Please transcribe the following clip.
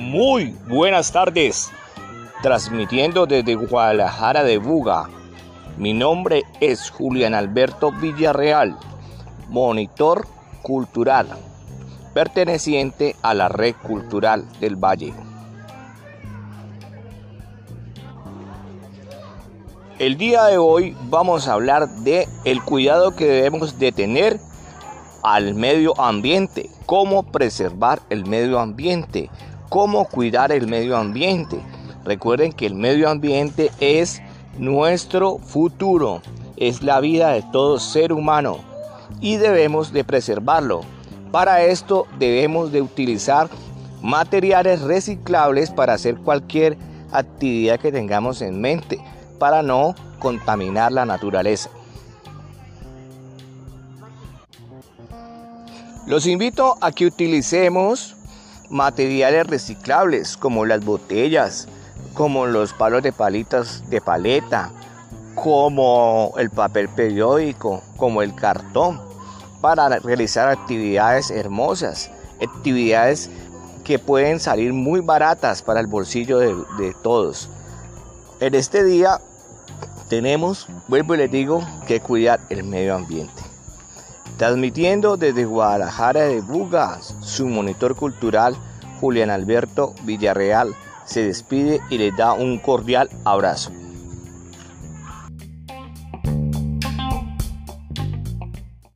Muy buenas tardes, transmitiendo desde Guadalajara de Buga. Mi nombre es Julián Alberto Villarreal, monitor cultural, perteneciente a la red cultural del Valle. El día de hoy vamos a hablar de el cuidado que debemos de tener al medio ambiente, cómo preservar el medio ambiente, cómo cuidar el medio ambiente. Recuerden que el medio ambiente es nuestro futuro, es la vida de todo ser humano y debemos de preservarlo. Para esto debemos de utilizar materiales reciclables para hacer cualquier actividad que tengamos en mente para no contaminar la naturaleza. Los invito a que utilicemos materiales reciclables como las botellas, como los palos de palitas de paleta, como el papel periódico, como el cartón, para realizar actividades hermosas, actividades que pueden salir muy baratas para el bolsillo de, todos. En este día tenemos, vuelvo y les digo, que cuidar el medio ambiente. Transmitiendo desde Guadalajara de Bugas, su monitor cultural Julián Alberto Villarreal se despide y les da un cordial abrazo.